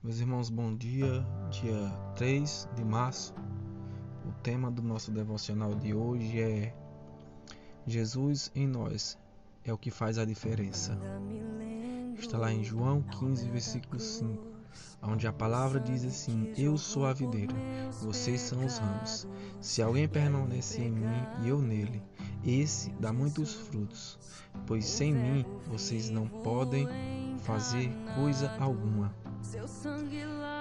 Meus irmãos, bom dia. Dia 3 de março. O tema do nosso devocional de hoje é Jesus em nós é o que faz a diferença. Está lá em João 15, versículo 5, onde a palavra diz assim: Eu sou a videira, vocês são os ramos. Se alguém permanece em mim e eu nele, esse dá muitos frutos, pois sem mim vocês não podem fazer coisa alguma.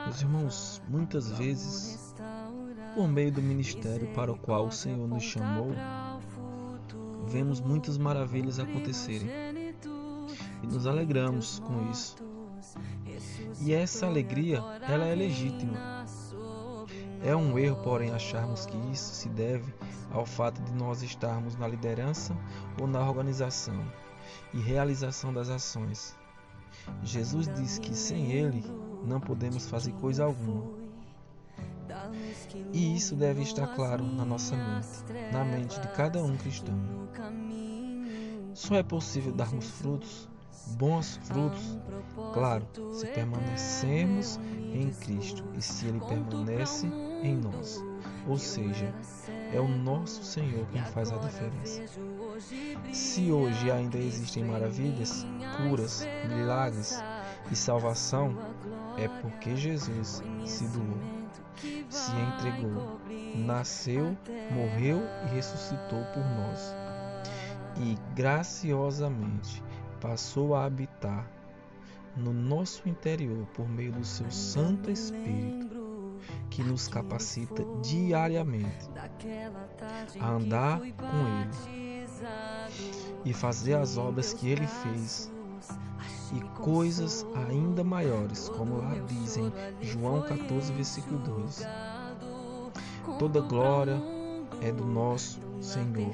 Meus irmãos, muitas vezes, por meio do ministério para o qual o Senhor nos chamou, vemos muitas maravilhas acontecerem e nos alegramos com isso. E essa alegria, ela é legítima. É um erro, porém, acharmos que isso se deve ao fato de nós estarmos na liderança ou na organização e realização das ações. Jesus diz que sem Ele não podemos fazer coisa alguma. E isso deve estar claro na nossa mente, na mente de cada um cristão. Só é possível darmos frutos, bons frutos, claro, se permanecemos em Cristo e se Ele permanece em nós. Ou seja, é o nosso Senhor quem faz a diferença. Se hoje ainda existem maravilhas, curas, milagres e salvação, é porque Jesus se doou, se entregou, nasceu, morreu e ressuscitou por nós. E graciosamente passou a habitar no nosso interior por meio do seu Santo Espírito que nos capacita diariamente a andar com Ele e fazer as obras que Ele fez e coisas ainda maiores, como lá diz em João 14, versículo 2. Toda glória é do nosso Senhor.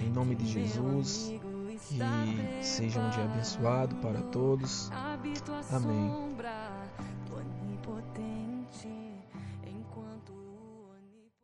Em nome de Jesus, que seja um dia abençoado para todos. Amém. Jesus.